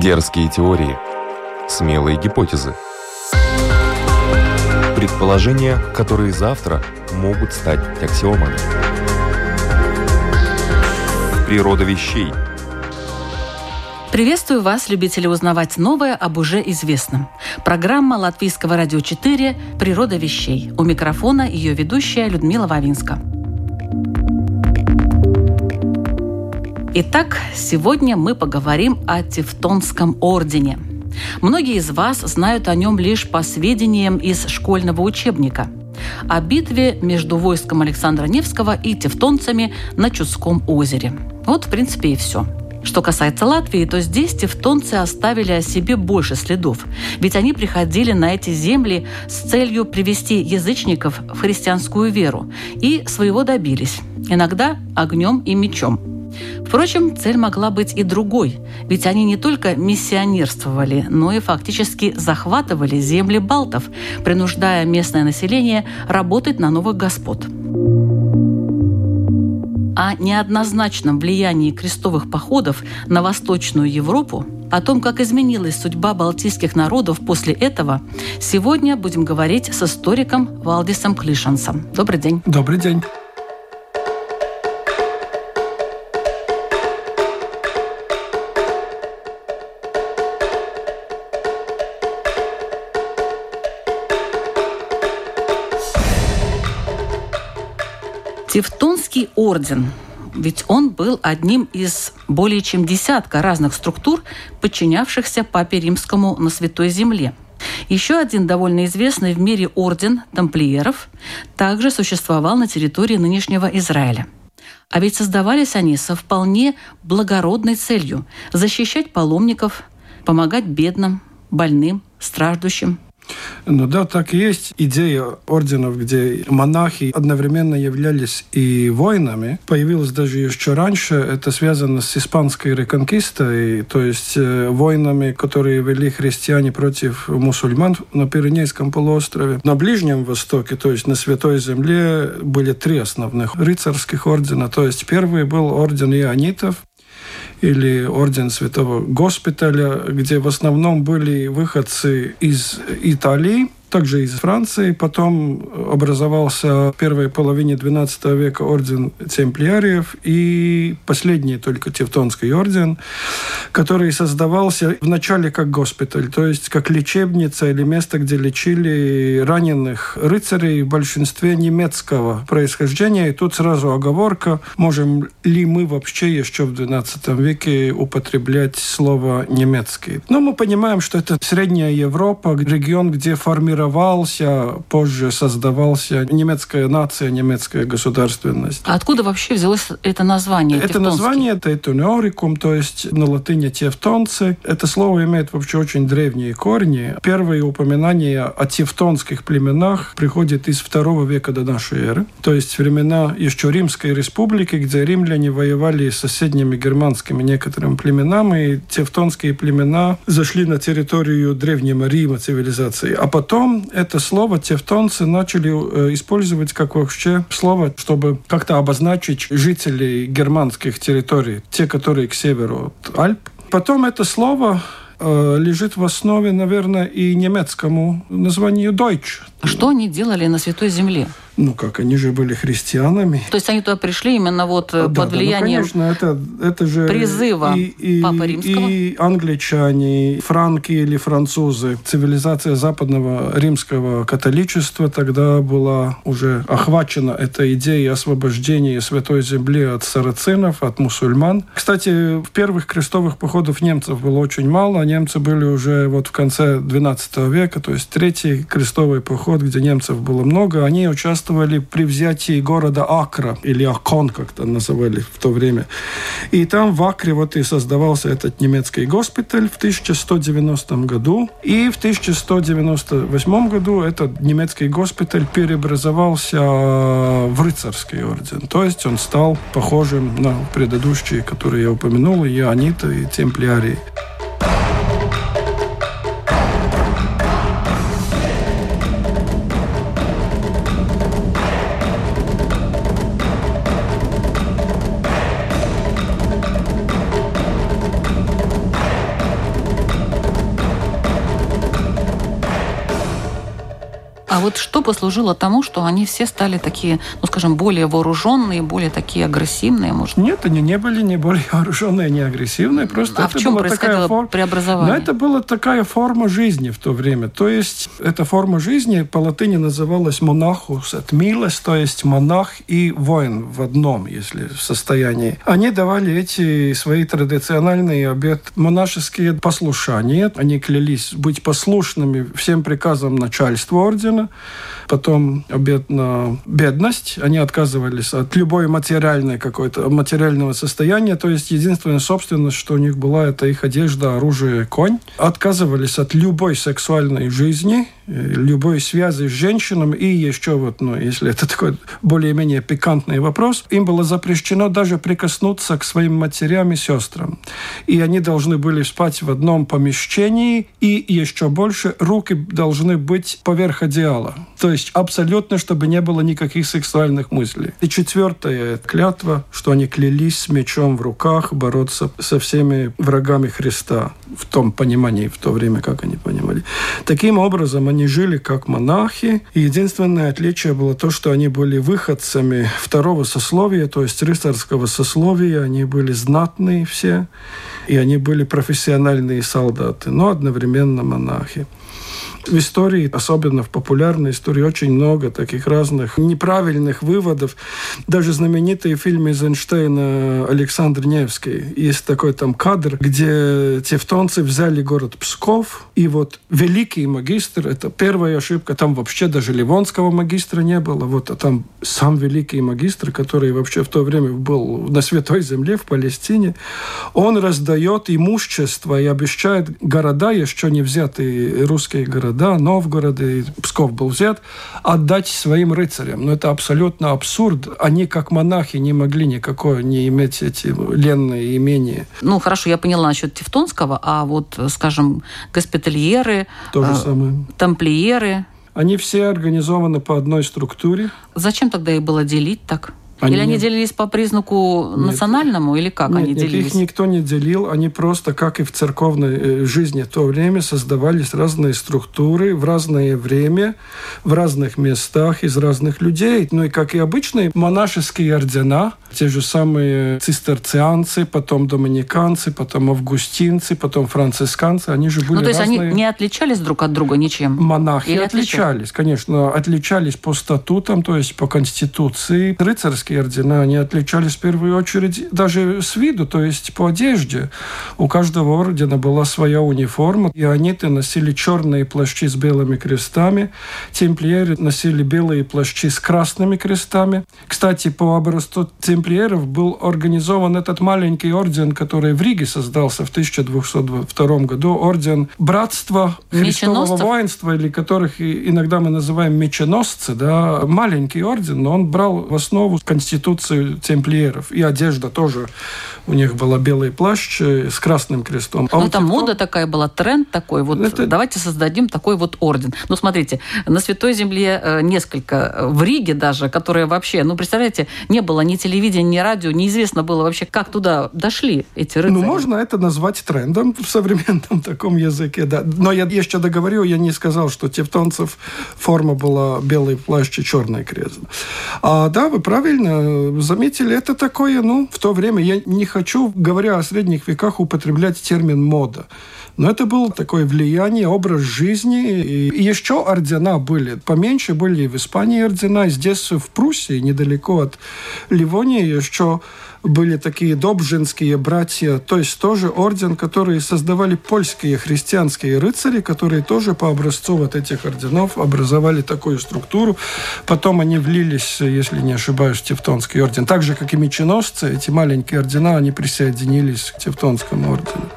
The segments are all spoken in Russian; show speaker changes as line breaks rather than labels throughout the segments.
Дерзкие теории. Смелые гипотезы. Предположения, которые завтра могут стать аксиомами. Природа вещей.
Приветствую вас, любители узнавать новое об уже известном. Программа Латвийского радио 4 «Природа вещей». У микрофона ее ведущая Людмила Вавинска. Итак, сегодня мы поговорим о Тевтонском ордене. Многие из вас знают о нем лишь по сведениям из школьного учебника – о битве между войском Александра Невского и тевтонцами на Чудском озере. Вот, в принципе, и все. Что касается Латвии, то здесь тевтонцы оставили о себе больше следов, ведь они приходили на эти земли с целью привести язычников в христианскую веру и своего добились, иногда огнем и мечом – Впрочем, цель могла быть и другой, ведь они не только миссионерствовали, но и фактически захватывали земли балтов, принуждая местное население работать на новых господ. О неоднозначном влиянии крестовых походов на Восточную Европу о том, как изменилась судьба балтийских народов после этого, сегодня будем говорить с историком Валдисом Клишансом. Добрый день.
Добрый день.
Тевтонский орден ведь он был одним из более чем десятка разных структур, подчинявшихся Папе Римскому на Святой Земле. Еще один довольно известный в мире орден тамплиеров также существовал на территории нынешнего Израиля. А ведь создавались они со вполне благородной целью – защищать паломников, помогать бедным, больным, страждущим –
ну да, так и есть идея орденов, где монахи одновременно являлись и воинами. Появилась даже еще раньше. Это связано с испанской реконкистой, то есть э, войнами, которые вели христиане против мусульман на Пиренейском полуострове. На Ближнем Востоке, то есть на Святой Земле, были три основных рыцарских ордена. То есть первый был орден ионитов, или орден Святого Госпиталя, где в основном были выходцы из Италии, также из Франции. Потом образовался в первой половине XII века орден темплиариев и последний только Тевтонский орден, который создавался вначале как госпиталь, то есть как лечебница или место, где лечили раненых рыцарей в большинстве немецкого происхождения. И тут сразу оговорка, можем ли мы вообще еще в XII веке употреблять слово немецкий. Но мы понимаем, что это Средняя Европа, регион, где формировался формировался, позже создавался немецкая нация, немецкая государственность.
А откуда вообще взялось это название?
Это название это этунеорикум, то есть на латыни тевтонцы. Это слово имеет вообще очень древние корни. Первые упоминания о тевтонских племенах приходят из второго века до нашей эры. То есть времена еще Римской республики, где римляне воевали с соседними германскими некоторыми племенами, и тевтонские племена зашли на территорию Древнего Рима цивилизации. А потом потом это слово тевтонцы начали э, использовать как вообще слово, чтобы как-то обозначить жителей германских территорий, те, которые к северу от Альп. Потом это слово э, лежит в основе, наверное, и немецкому названию Deutsch.
А что они делали на Святой Земле?
Ну как, они же были христианами.
То есть они туда пришли именно вот э, да, под влиянием
да, ну, конечно, это, это же
призыва и, и, Папы Римского.
И англичане, франки или французы. Цивилизация западного римского католичества тогда была уже охвачена этой идеей освобождения Святой Земли от сарацинов, от мусульман. Кстати, в первых крестовых походов немцев было очень мало. Немцы были уже вот в конце XII века, то есть третий крестовый поход, где немцев было много. Они участвовали при взятии города Акра, или Акон, как то называли в то время. И там в Акре вот и создавался этот немецкий госпиталь в 1190 году. И в 1198 году этот немецкий госпиталь преобразовался в рыцарский орден. То есть он стал похожим на предыдущие, которые я упомянул, и Иониты, и Темплиарии.
Вот что послужило тому, что они все стали такие, ну, скажем, более вооруженные, более такие агрессивные, может?
Нет, они не были не более вооруженные, не агрессивные, просто
а
это
в чем
была
происходило
такая форма...
преобразование?
Но это была такая форма жизни в то время. То есть эта форма жизни по латыни называлась монахус от милос, то есть монах и воин в одном, если в состоянии. Они давали эти свои традициональные обет монашеские послушания. Они клялись быть послушными всем приказам начальства ордена. Потом обет на бедность. Они отказывались от любой материальной какой-то материального состояния. То есть единственная собственность, что у них была, это их одежда, оружие, конь. Отказывались от любой сексуальной жизни любой связи с женщинами и еще вот, ну, если это такой более-менее пикантный вопрос, им было запрещено даже прикоснуться к своим матерям и сестрам. И они должны были спать в одном помещении, и еще больше руки должны быть поверх одеяла. То есть абсолютно, чтобы не было никаких сексуальных мыслей. И четвертая клятва, что они клялись с мечом в руках бороться со всеми врагами Христа в том понимании, в то время, как они понимали. Таким образом, они они жили как монахи. И единственное отличие было то, что они были выходцами второго сословия, то есть рыцарского сословия. Они были знатные все, и они были профессиональные солдаты, но одновременно монахи в истории, особенно в популярной истории, очень много таких разных неправильных выводов. Даже знаменитый фильм Эйзенштейна Александр Невский. Есть такой там кадр, где тевтонцы взяли город Псков, и вот великий магистр, это первая ошибка, там вообще даже Ливонского магистра не было, вот, а там сам великий магистр, который вообще в то время был на Святой Земле в Палестине, он раздает имущество и обещает города, еще не взятые русские города, да, Новгород и Псков был взят, отдать своим рыцарям. Но это абсолютно абсурд. Они, как монахи, не могли никакое не иметь эти ленные имения.
Ну, хорошо, я поняла насчет Тевтонского, а вот, скажем, госпитальеры,
То же э, самое.
тамплиеры...
Они все организованы по одной структуре.
Зачем тогда их было делить так? Они или они делились по признаку нет, национальному, или как
нет,
они
нет,
делились?
их никто не делил. Они просто, как и в церковной э, жизни в то время, создавались разные структуры в разное время, в разных местах, из разных людей. Ну и как и обычные монашеские ордена, те же самые цистерцианцы, потом доминиканцы, потом августинцы, потом францисканцы, они же были
Ну то есть
разные...
они не отличались друг от друга ничем?
Монахи Или отличались, отличались, конечно. Отличались по статутам, то есть по конституции. Рыцарские монашеские ордена, они отличались в первую очередь даже с виду, то есть по одежде. У каждого ордена была своя униформа, и они-то носили черные плащи с белыми крестами, темплиеры носили белые плащи с красными крестами. Кстати, по образцу темплиеров был организован этот маленький орден, который в Риге создался в 1202 году, орден Братства Христового воинства, или которых иногда мы называем меченосцы, да, маленький орден, но он брал в основу конституцию темплиеров. И одежда тоже. У них была белый плащ э, с красным крестом.
А ну, это мода такая была, тренд такой. Вот это... давайте создадим такой вот орден. Ну, смотрите, на Святой Земле э, несколько, э, в Риге даже, которые вообще, ну, представляете, не было ни телевидения, ни радио, неизвестно было вообще, как туда дошли эти рыцари.
Ну, можно это назвать трендом в современном таком языке, да. Но я еще договорю, я не сказал, что тевтонцев форма была белый плащ и черный крест. А, да, вы правильно правильно заметили, это такое, ну, в то время, я не хочу, говоря о средних веках, употреблять термин «мода». Но это было такое влияние, образ жизни. И еще ордена были. Поменьше были в Испании ордена. Здесь, в Пруссии, недалеко от Ливонии, еще были такие добжинские братья, то есть тоже орден, который создавали польские христианские рыцари, которые тоже по образцу вот этих орденов образовали такую структуру. Потом они влились, если не ошибаюсь, в Тевтонский орден. Так же, как и меченосцы, эти маленькие ордена, они присоединились к Тевтонскому ордену.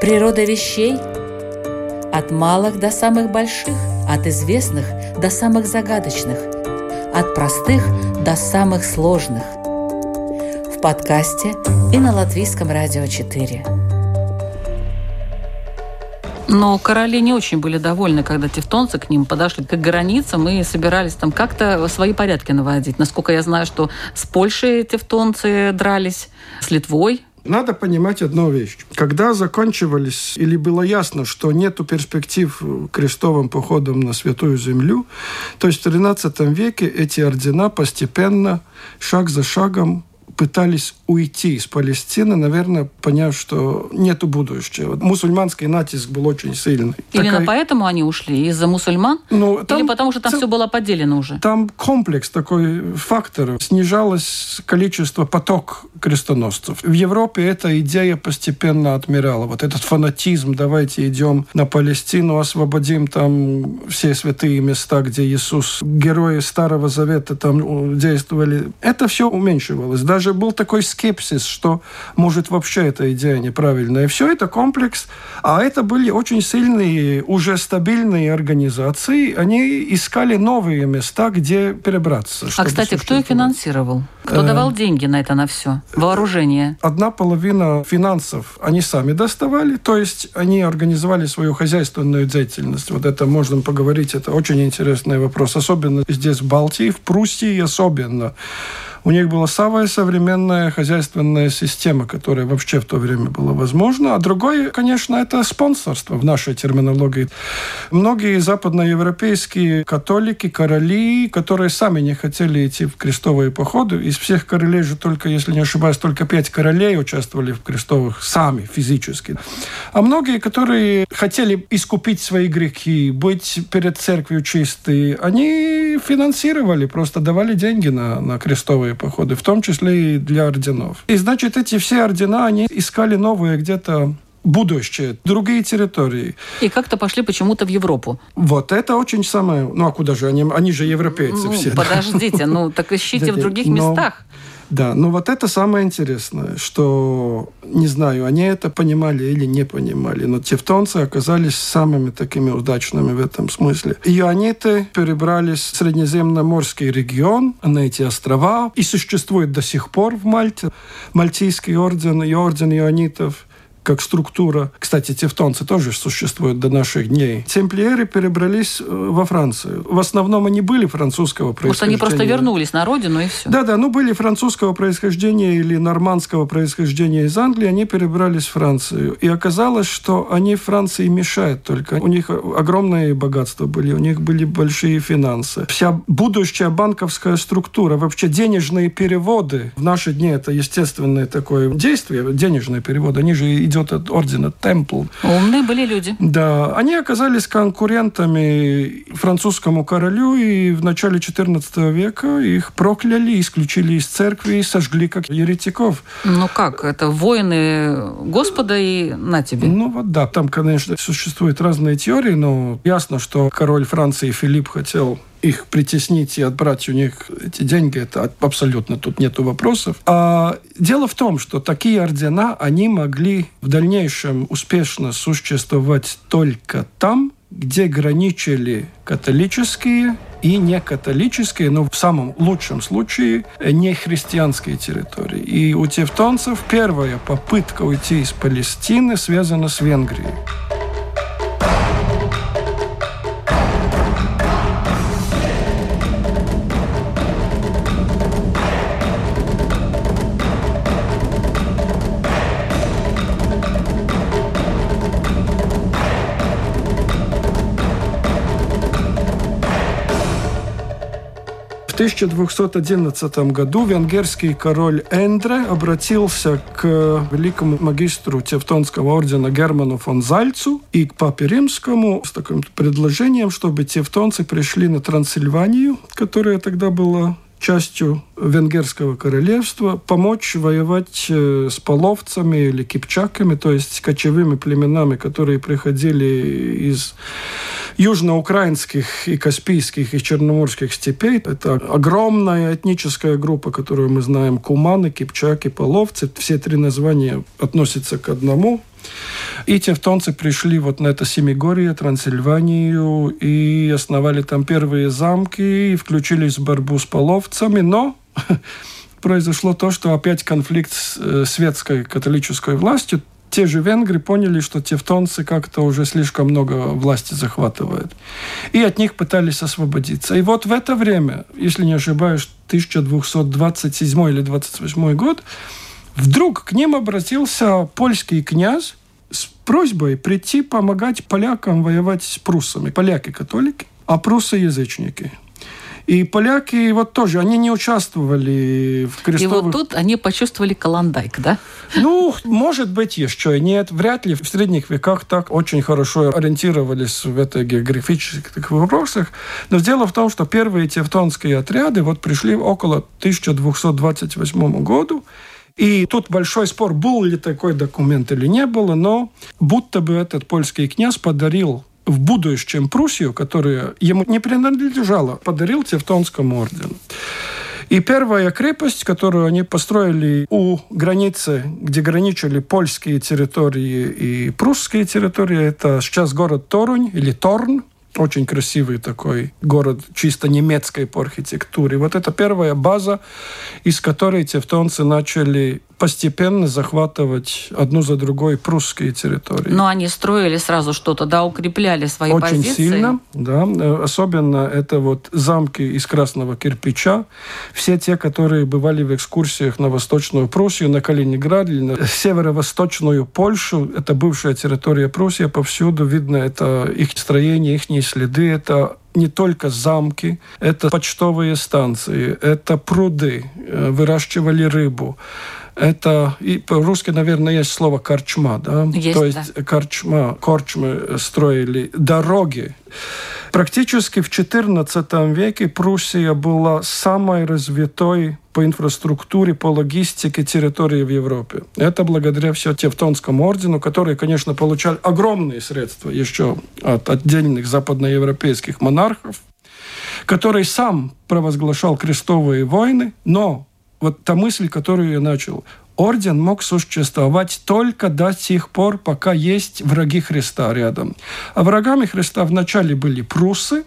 Природа вещей от малых до самых больших, от известных до самых загадочных, от простых до самых сложных. В подкасте и на Латвийском радио 4. Но короли не очень были довольны, когда тевтонцы к ним подошли к границам и собирались там как-то свои порядки наводить. Насколько я знаю, что с Польшей тевтонцы дрались, с Литвой
надо понимать одну вещь. Когда заканчивались или было ясно, что нет перспектив крестовым походом на Святую Землю, то есть в XIII веке эти ордена постепенно, шаг за шагом пытались уйти из Палестины, наверное, поняв, что нету будущего. Мусульманский натиск был очень сильный.
Именно Такая... поэтому они ушли? Из-за мусульман? Ну, там, Или потому что там ц... все было поделено уже?
Там комплекс такой фактор. Снижалось количество поток крестоносцев. В Европе эта идея постепенно отмирала. Вот этот фанатизм, давайте идем на Палестину, освободим там все святые места, где Иисус, герои Старого Завета там действовали. Это все уменьшивалось. Даже даже был такой скепсис, что, может, вообще эта идея неправильная. Все это комплекс. А это были очень сильные, уже стабильные организации. Они искали новые места, где перебраться.
А, кстати, кто их финансировал? Кто э, давал деньги на это, на все? Вооружение?
Одна половина финансов они сами доставали, то есть они организовали свою хозяйственную деятельность. Вот это можно поговорить, это очень интересный вопрос. Особенно здесь в Балтии, в Пруссии особенно. У них была самая современная хозяйственная система, которая вообще в то время была возможна. А другое, конечно, это спонсорство в нашей терминологии. Многие западноевропейские католики, короли, которые сами не хотели идти в крестовые походы, из всех королей же только, если не ошибаюсь, только пять королей участвовали в крестовых сами, физически. А многие, которые хотели искупить свои грехи, быть перед церковью чистые, они финансировали, просто давали деньги на, на крестовые крестовые походы, в том числе и для орденов. И значит, эти все ордена, они искали новые где-то будущее, другие территории.
И как-то пошли почему-то в Европу.
Вот это очень самое... Ну, а куда же они? Они же европейцы
ну,
все.
Подождите, да? ну так ищите в других местах.
Да, но вот это самое интересное, что, не знаю, они это понимали или не понимали, но тевтонцы оказались самыми такими удачными в этом смысле. Иониты перебрались в Среднеземноморский регион, на эти острова, и существует до сих пор в Мальте. Мальтийский орден и орден ионитов – как структура. Кстати, тевтонцы тоже существуют до наших дней. Темплиеры перебрались э, во Францию. В основном они были французского происхождения.
Может, они просто вернулись на родину и все?
Да-да, ну были французского происхождения или нормандского происхождения из Англии, они перебрались в Францию. И оказалось, что они Франции мешают только. У них огромные богатства были, у них были большие финансы. Вся будущая банковская структура, вообще денежные переводы в наши дни это естественное такое действие, денежные переводы, они же идет от ордена Темпл.
Умные были люди.
Да, они оказались конкурентами французскому королю, и в начале XIV века их прокляли, исключили из церкви и сожгли как еретиков.
Ну как, это воины Господа и на тебе.
Ну вот да, там, конечно, существуют разные теории, но ясно, что король Франции Филипп хотел их притеснить и отбрать у них эти деньги, это абсолютно тут нету вопросов. А дело в том, что такие ордена, они могли в дальнейшем успешно существовать только там, где граничили католические и не католические, но в самом лучшем случае не христианские территории. И у тевтонцев первая попытка уйти из Палестины связана с Венгрией. 1211 году венгерский король Эндре обратился к великому магистру Тевтонского ордена Герману фон Зальцу и к папе римскому с таким предложением, чтобы тевтонцы пришли на Трансильванию, которая тогда была частью Венгерского королевства, помочь воевать э, с половцами или кипчаками, то есть кочевыми племенами, которые приходили из южноукраинских и каспийских и черноморских степей. Это огромная этническая группа, которую мы знаем, куманы, кипчаки, половцы. Все три названия относятся к одному. И тевтонцы пришли вот на это Семигорье, Трансильванию, и основали там первые замки, и включились в борьбу с половцами, но произошло то, что опять конфликт с э, светской католической властью, те же венгры поняли, что тевтонцы как-то уже слишком много власти захватывают. И от них пытались освободиться. И вот в это время, если не ошибаюсь, 1227 или 28 год, вдруг к ним обратился польский князь с просьбой прийти помогать полякам воевать с пруссами. Поляки католики, а пруссы язычники. И поляки вот тоже, они не участвовали в крестовых...
И вот тут они почувствовали каландайк, да?
Ну, может быть, еще нет. Вряд ли в средних веках так очень хорошо ориентировались в этой географических вопросах. Но дело в том, что первые тевтонские отряды вот пришли около 1228 году. И тут большой спор, был ли такой документ или не было, но будто бы этот польский князь подарил в будущем Пруссию, которая ему не принадлежала, подарил Тевтонскому ордену. И первая крепость, которую они построили у границы, где граничили польские территории и прусские территории, это сейчас город Торунь или Торн, очень красивый такой город, чисто немецкой по архитектуре. Вот это первая база, из которой тевтонцы начали постепенно захватывать одну за другой прусские территории.
Но они строили сразу что-то, да, укрепляли свои
Очень
позиции.
Очень сильно, да. Особенно это вот замки из красного кирпича. Все те, которые бывали в экскурсиях на Восточную Пруссию, на Калининград, или на северо-восточную Польшу, это бывшая территория Пруссии, повсюду видно это их строение, их следы, это не только замки, это почтовые станции, это пруды, э, выращивали рыбу, это и по-русски, наверное, есть слово корчма, да?
Есть,
То есть
да.
корчма, корчмы строили, дороги. Практически в XIV веке Пруссия была самой развитой по инфраструктуре, по логистике территории в Европе. Это благодаря все Тевтонскому ордену, который, конечно, получал огромные средства еще от отдельных западноевропейских монархов, который сам провозглашал крестовые войны, но вот та мысль, которую я начал. Орден мог существовать только до тех пор, пока есть враги Христа рядом. А врагами Христа вначале были прусы,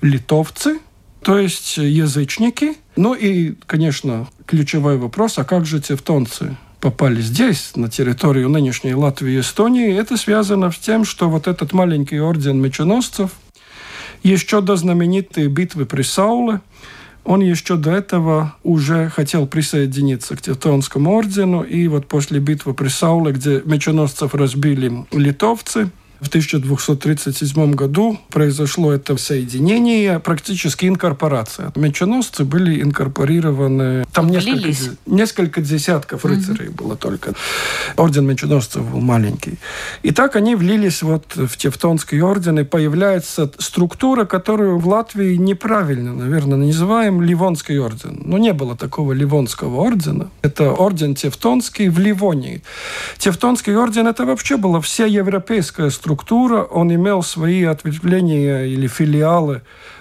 литовцы, то есть язычники. Ну и, конечно, ключевой вопрос, а как же тевтонцы? попали здесь, на территорию нынешней Латвии и Эстонии, это связано с тем, что вот этот маленький орден меченосцев еще до знаменитой битвы при Сауле – он еще до этого уже хотел присоединиться к Тевтонскому ордену, и вот после битвы при Сауле, где меченосцев разбили литовцы, в 1237 году произошло это соединение, практически инкорпорация. Меченосцы были инкорпорированы. Там несколько, несколько десятков рыцарей угу. было только. Орден меченосцев был маленький. И так они влились вот в Тевтонский орден, и появляется структура, которую в Латвии неправильно, наверное, называем Ливонский орден. Но не было такого Ливонского ордена. Это орден Тевтонский в Ливонии. Тевтонский орден это вообще была вся европейская структура структура, он имел свои ответвления или филиалы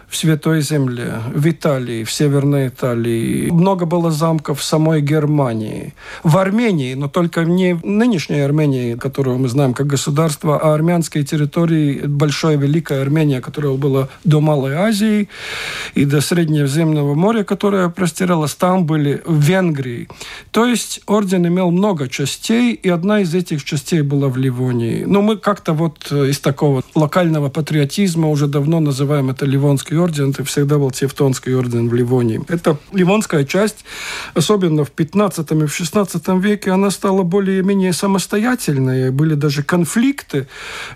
в Святой Земле, в Италии, в Северной Италии. Много было замков в самой Германии. В Армении, но только не в нынешней Армении, которую мы знаем как государство, а армянской территории, большая Великая Армения, которая была до Малой Азии и до Среднеземного моря, которая простиралась, там были в Венгрии. То есть орден имел много частей, и одна из этих частей была в Ливонии. Но мы как-то вот из такого локального патриотизма уже давно называем это Ливонский орден, это всегда был Тевтонский орден в Ливонии. Это ливонская часть, особенно в 15 и в 16 веке, она стала более-менее самостоятельной. Были даже конфликты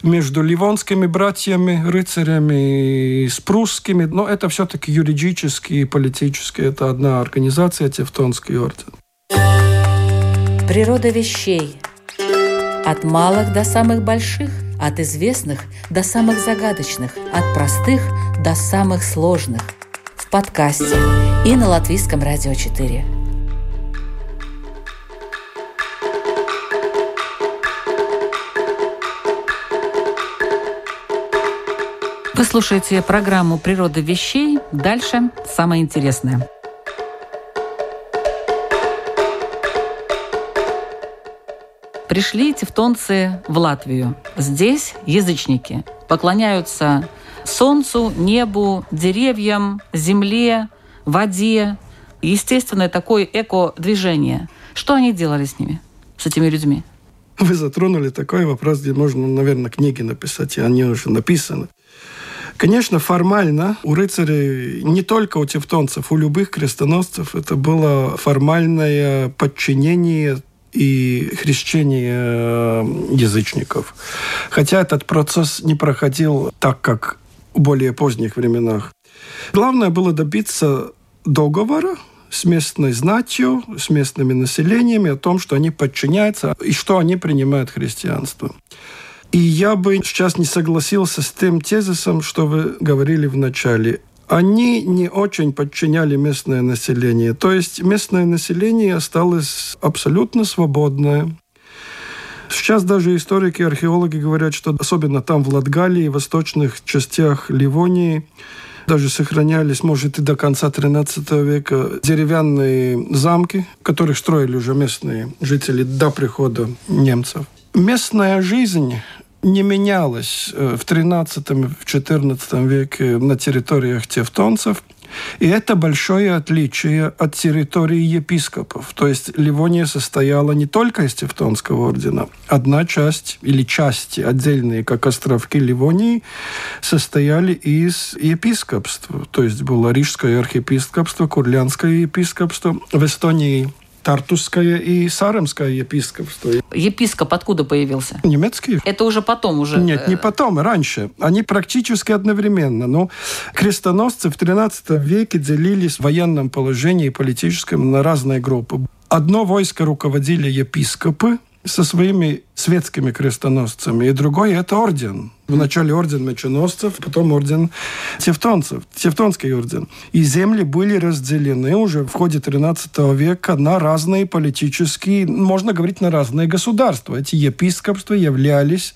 между ливонскими братьями, рыцарями и с прусскими, но это все-таки юридически и политически. Это одна организация, Тевтонский орден.
Природа вещей. От малых до самых больших – от известных до самых загадочных, от простых до самых сложных. В подкасте и на Латвийском радио 4. Вы слушаете программу «Природа вещей». Дальше самое интересное – Пришли тевтонцы в Латвию. Здесь язычники поклоняются солнцу, небу, деревьям, земле, воде, естественное такое эко-движение. Что они делали с ними, с этими людьми?
Вы затронули такой вопрос, где можно, наверное, книги написать, и они уже написаны. Конечно, формально у рыцарей, не только у тевтонцев, у любых крестоносцев, это было формальное подчинение и хрещение э, язычников. Хотя этот процесс не проходил так, как более поздних временах. Главное было добиться договора с местной знатью, с местными населениями о том, что они подчиняются и что они принимают христианство. И я бы сейчас не согласился с тем тезисом, что вы говорили в начале. Они не очень подчиняли местное население. То есть местное население осталось абсолютно свободное. Сейчас даже историки, археологи говорят, что особенно там, в Латгалии, в восточных частях Ливонии, даже сохранялись, может, и до конца XIII века деревянные замки, которых строили уже местные жители до прихода немцев. Местная жизнь не менялась э, в XIII-XIV веке на территориях тевтонцев. И это большое отличие от территории епископов. То есть Ливония состояла не только из Тевтонского ордена. Одна часть или части, отдельные, как островки Ливонии, состояли из епископства. То есть было Рижское архиепископство, Курлянское епископство. В Эстонии Тартусское и Саремское епископство.
Епископ откуда появился?
Немецкий.
Это уже потом уже?
Нет, не э, потом, раньше. Они практически одновременно. Но крестоносцы в XIII веке делились в военном положении и политическом на разные группы. Одно войско руководили епископы, со своими светскими крестоносцами, и другой – это орден. Вначале орден меченосцев, потом орден тевтонцев, тевтонский орден. И земли были разделены уже в ходе XIII века на разные политические, можно говорить, на разные государства. Эти епископства являлись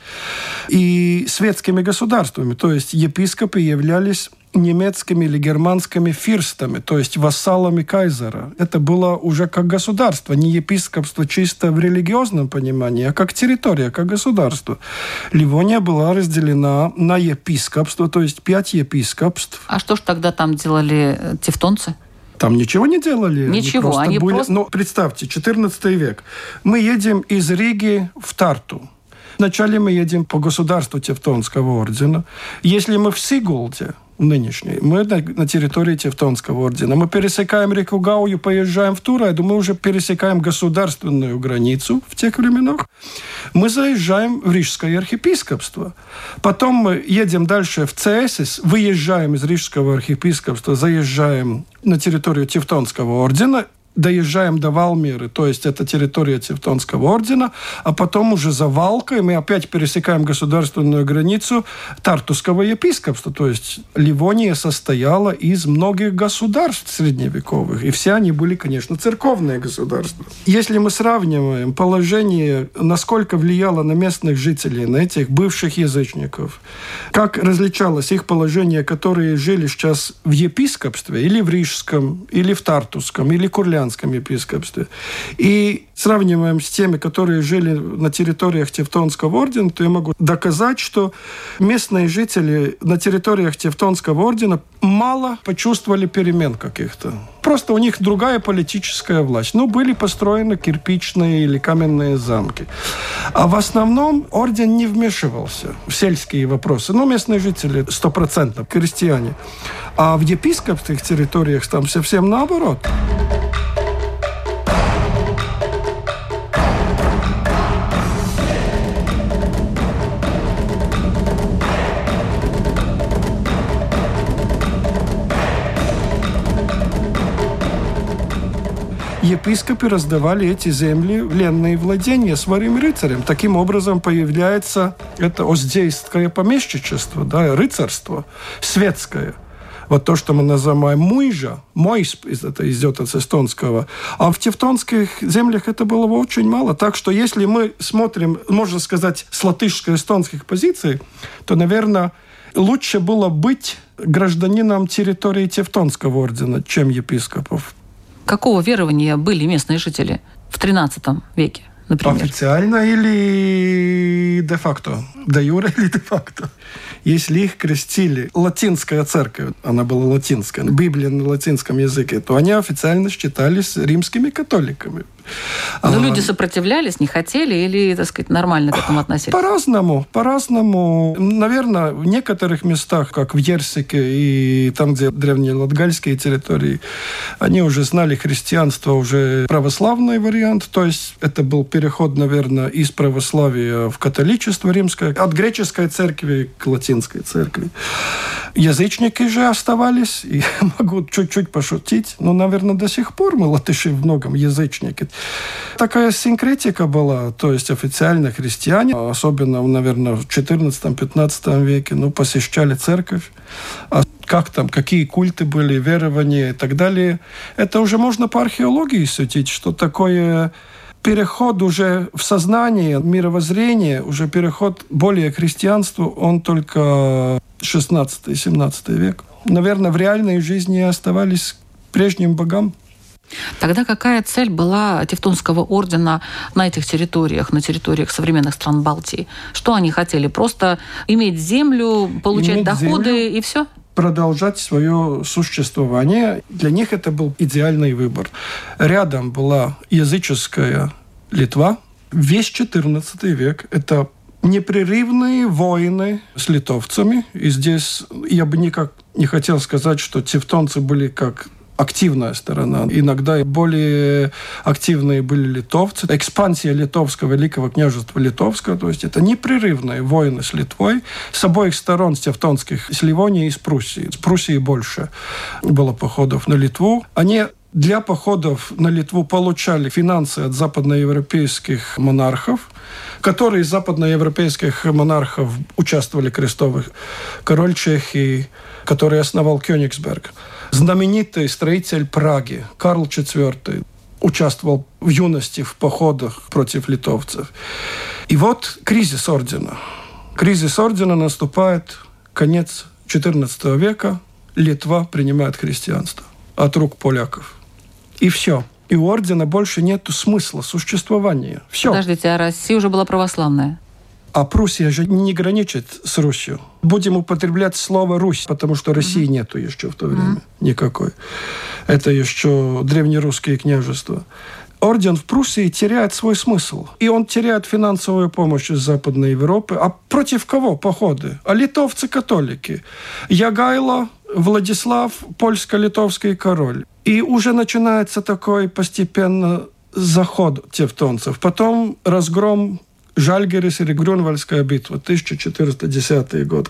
и светскими государствами, то есть епископы являлись немецкими или германскими фирстами, то есть вассалами кайзера. Это было уже как государство, не епископство чисто в религиозном понимании, а как территория, как государство. Ливония была разделена на епископство, то есть пять епископств.
А что ж тогда там делали э, тевтонцы?
Там ничего не делали.
Ничего, они,
были...
просто...
Ну, представьте, 14 век. Мы едем из Риги в Тарту. Вначале мы едем по государству Тевтонского ордена. Если мы в Сигулде, нынешней. Мы на, на территории Тевтонского ордена. Мы пересекаем реку Гаую, поезжаем в Турайду, мы уже пересекаем государственную границу в тех временах. Мы заезжаем в Рижское архиепископство. Потом мы едем дальше в Цесис, выезжаем из Рижского архиепископства, заезжаем на территорию Тевтонского ордена доезжаем до Валмиры, то есть это территория Тевтонского ордена, а потом уже за Валкой мы опять пересекаем государственную границу Тартусского епископства, то есть Ливония состояла из многих государств средневековых, и все они были, конечно, церковные государства. Если мы сравниваем положение, насколько влияло на местных жителей, на этих бывших язычников, как различалось их положение, которые жили сейчас в епископстве, или в Рижском, или в Тартусском, или Курлян Ватиканском епископстве, и сравниваем с теми, которые жили на территориях Тевтонского ордена, то я могу доказать, что местные жители на территориях Тевтонского ордена мало почувствовали перемен каких-то. Просто у них другая политическая власть. Ну, были построены кирпичные или каменные замки. А в основном орден не вмешивался в сельские вопросы. Ну, местные жители, стопроцентно, крестьяне. А в епископских территориях там совсем наоборот. Епископы раздавали эти земли в ленные владения своим рыцарям. Таким образом появляется это оздейское помещичество, да, рыцарство светское. Вот то, что мы называем муйжа, мойс, это идет от эстонского. А в тевтонских землях это было очень мало. Так что если мы смотрим, можно сказать, с латышско-эстонских позиций, то, наверное, лучше было быть гражданином территории Тевтонского ордена, чем епископов.
Какого верования были местные жители в XIII веке? например?
Официально или де-факто? Де юре или де-факто? Если их крестили латинская церковь, она была латинская, Библия на латинском языке, то они официально считались римскими католиками.
Но а, люди сопротивлялись, не хотели или, так сказать, нормально к этому относились?
По-разному, по-разному. Наверное, в некоторых местах, как в Ерсике и там, где древние латгальские территории, они уже знали христианство, уже православный вариант, то есть это был переход, наверное, из православия в католичество римское, от греческой церкви к латинской церкви. Язычники же оставались, и могу чуть-чуть пошутить, но, наверное, до сих пор мы латыши в многом язычники. Такая синкретика была, то есть официально христиане, особенно, наверное, в 14-15 веке, ну, посещали церковь. А как там, какие культы были, верования и так далее. Это уже можно по археологии судить, что такое переход уже в сознание, мировоззрение, уже переход более к христианству, он только 16-17 век. Наверное, в реальной жизни оставались прежним богам.
Тогда какая цель была Тевтонского ордена на этих территориях, на территориях современных стран Балтии? Что они хотели? Просто иметь землю, получать иметь доходы землю, и все?
продолжать свое существование. Для них это был идеальный выбор. Рядом была языческая Литва. Весь XIV век это непрерывные войны с литовцами. И здесь я бы никак не хотел сказать, что тевтонцы были как активная сторона. Иногда более активные были литовцы. Экспансия литовского Великого княжества Литовского, то есть это непрерывные войны с Литвой с обоих сторон, с тевтонских, с Ливонии и с Пруссии. С Пруссии больше было походов на Литву. Они для походов на Литву получали финансы от западноевропейских монархов, которые из западноевропейских монархов участвовали крестовых. Король Чехии, который основал Кёнигсберг – знаменитый строитель Праги Карл IV участвовал в юности в походах против литовцев. И вот кризис ордена. Кризис ордена наступает конец XIV века. Литва принимает христианство от рук поляков. И все. И у ордена больше нет смысла существования. Все.
Подождите, а Россия уже была православная?
А Пруссия же не граничит с Русью. Будем употреблять слово «Русь», потому что России mm-hmm. нету еще в то время mm-hmm. никакой. Это еще древнерусские княжества. Орден в Пруссии теряет свой смысл. И он теряет финансовую помощь из Западной Европы. А против кого походы? А литовцы-католики. Ягайло, Владислав, польско-литовский король. И уже начинается такой постепенно заход тевтонцев. Потом разгром Жальгерис или Грюнвальская битва, 1410 год,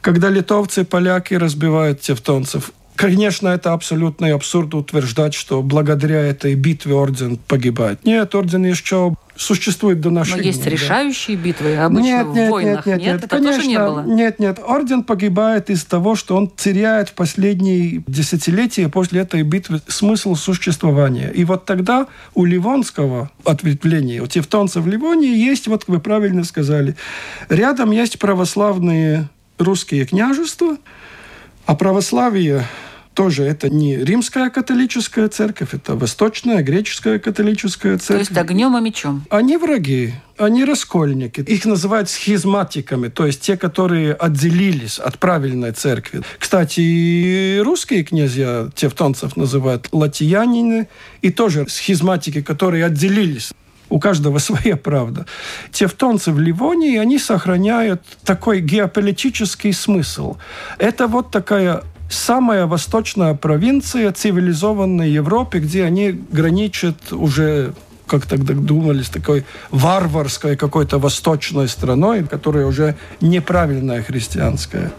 когда литовцы и поляки разбивают тевтонцев. Конечно, это абсолютный абсурд утверждать, что благодаря этой битве орден погибает. Нет, орден еще существует до наших
Но есть дней, решающие да. битвы обычно нет, нет, в войнах. Нет, нет, нет, нет. Это Конечно, тоже не было?
Нет, нет. Орден погибает из того, что он теряет в последние десятилетия после этой битвы смысл существования. И вот тогда у Ливонского ответвления, у тевтонцев в Ливонии есть, вот вы правильно сказали, рядом есть православные русские княжества, а православие тоже это не римская католическая церковь, это восточная греческая католическая церковь.
То есть огнем и мечом.
Они враги, они раскольники. Их называют схизматиками, то есть те, которые отделились от правильной церкви. Кстати, русские князья тевтонцев называют латиянины, и тоже схизматики, которые отделились у каждого своя правда. Тевтонцы в Ливонии, они сохраняют такой геополитический смысл. Это вот такая самая восточная провинция цивилизованной Европы, где они граничат уже как тогда думали, с такой варварской какой-то восточной страной, которая уже неправильная христианская.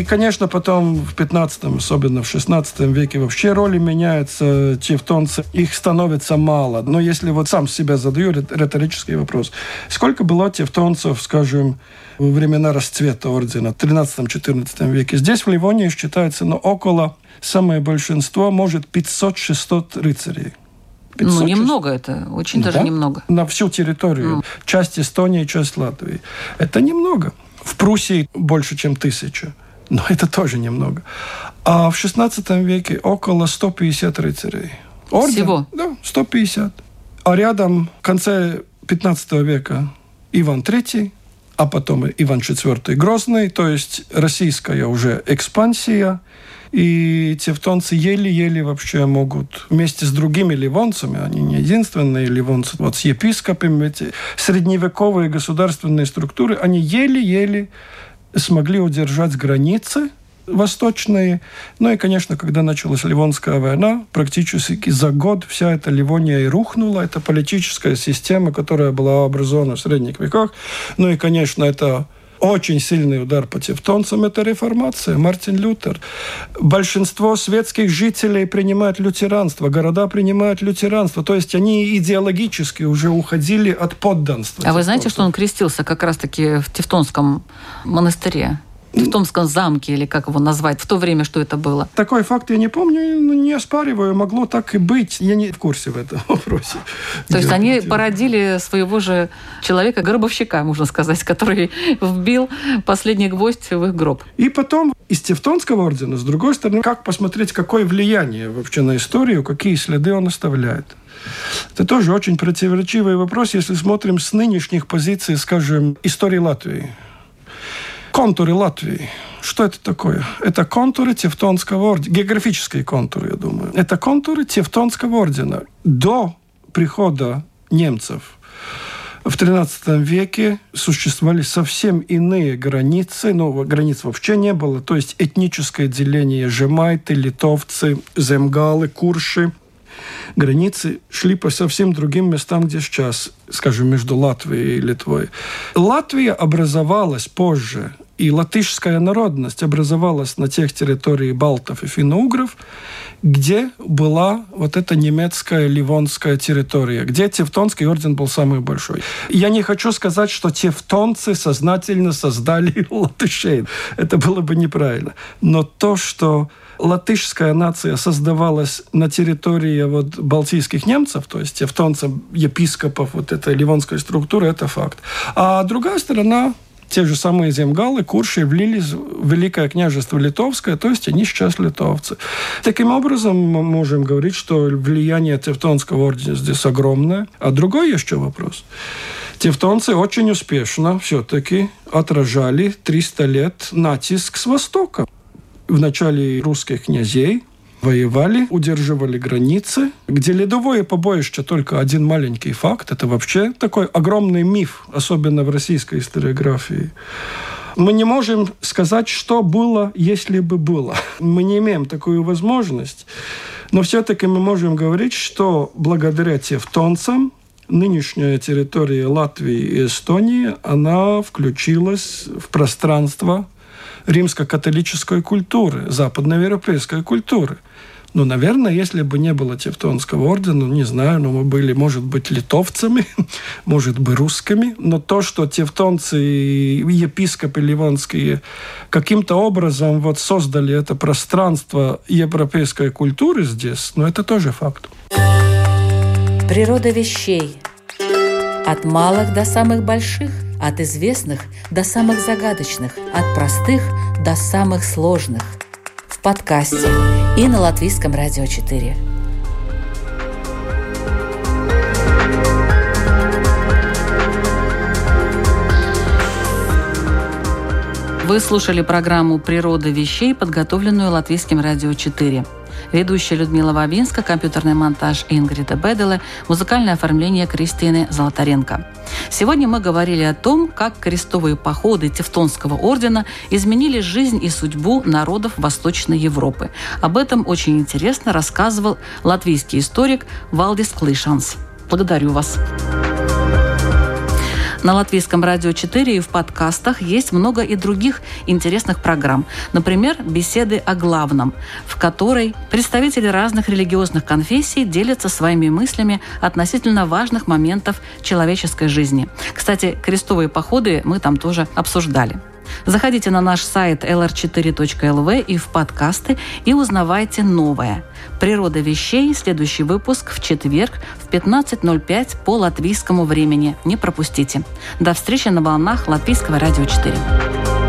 И, конечно, потом в 15 особенно в 16 веке вообще роли меняются, тевтонцы, их становится мало. Но если вот сам себя задаю риторический вопрос, сколько было тевтонцев, скажем, во времена расцвета ордена, в 13-14 веке? Здесь, в Ливонии, считается, ну, около, самое большинство, может, 500-600 рыцарей.
500 ну, немного это, очень да? даже немного.
На всю территорию. Mm. Часть Эстонии, часть Латвии. Это немного. В Пруссии больше, чем тысяча. Но это тоже немного. А в 16 веке около 150 рыцарей.
Орден, Всего?
Да, 150. А рядом в конце 15 века Иван III, а потом Иван IV Грозный, то есть российская уже экспансия, и тевтонцы еле-еле вообще могут вместе с другими ливонцами, они не единственные ливонцы, вот с епископами, эти средневековые государственные структуры, они еле-еле смогли удержать границы восточные. Ну и, конечно, когда началась Ливонская война, практически за год вся эта Ливония и рухнула. Это политическая система, которая была образована в средних веках. Ну и, конечно, это очень сильный удар по тевтонцам – это реформация, Мартин Лютер. Большинство светских жителей принимают лютеранство, города принимают лютеранство. То есть они идеологически уже уходили от подданства.
А вы знаете, что он крестился как раз-таки в Тевтонском монастыре? В Томском замке, или как его назвать, в то время, что это было?
Такой факт я не помню, не оспариваю, могло так и быть. Я не в курсе в этом вопросе.
То есть они породили своего же человека, гробовщика, можно сказать, который вбил последний гвоздь в их гроб.
И потом из Тевтонского ордена, с другой стороны, как посмотреть, какое влияние вообще на историю, какие следы он оставляет. Это тоже очень противоречивый вопрос, если смотрим с нынешних позиций, скажем, истории Латвии. Контуры Латвии. Что это такое? Это контуры Тевтонского ордена. Географические контуры, я думаю. Это контуры Тевтонского ордена. До прихода немцев в XIII веке существовали совсем иные границы, но границ вообще не было, то есть этническое деление жемайты, литовцы, земгалы, курши. Границы шли по совсем другим местам, где сейчас, скажем, между Латвией и Литвой. Латвия образовалась позже, и латышская народность образовалась на тех территориях балтов и финно-угров, где была вот эта немецкая ливонская территория, где Тевтонский орден был самый большой. Я не хочу сказать, что тевтонцы сознательно создали латышей. Это было бы неправильно. Но то, что латышская нация создавалась на территории вот балтийских немцев, то есть тевтонцев, епископов, вот этой ливонской структуры, это факт. А другая сторона, те же самые земгалы, курши влились в Великое княжество Литовское, то есть они сейчас литовцы. Таким образом, мы можем говорить, что влияние Тевтонского ордена здесь огромное. А другой еще вопрос. Тевтонцы очень успешно все-таки отражали 300 лет натиск с Востока. В начале русских князей воевали, удерживали границы, где ледовое побоище только один маленький факт. Это вообще такой огромный миф, особенно в российской историографии. Мы не можем сказать, что было, если бы было. Мы не имеем такую возможность. Но все-таки мы можем говорить, что благодаря тевтонцам нынешняя территория Латвии и Эстонии, она включилась в пространство римско-католической культуры, западноевропейской культуры – ну, наверное, если бы не было Тевтонского ордена, не знаю, но мы были, может быть, литовцами, может быть, русскими. Но то, что тевтонцы и епископы ливанские каким-то образом вот создали это пространство европейской культуры здесь, ну, это тоже факт.
Природа вещей. От малых до самых больших, от известных до самых загадочных, от простых до самых сложных – в подкасте и на Латвийском радио 4. Вы слушали программу «Природа вещей», подготовленную Латвийским радио 4. Ведущая Людмила Вавинска, компьютерный монтаж Ингрида Беделе, музыкальное оформление Кристины Золотаренко. Сегодня мы говорили о том, как крестовые походы Тевтонского ордена изменили жизнь и судьбу народов Восточной Европы. Об этом очень интересно рассказывал латвийский историк Валдис Клышанс. Благодарю вас. На Латвийском радио 4 и в подкастах есть много и других интересных программ. Например, беседы о главном, в которой представители разных религиозных конфессий делятся своими мыслями относительно важных моментов человеческой жизни. Кстати, крестовые походы мы там тоже обсуждали. Заходите на наш сайт lr4.lv и в подкасты и узнавайте новое. «Природа вещей» следующий выпуск в четверг в 15.05 по латвийскому времени. Не пропустите. До встречи на волнах Латвийского радио 4.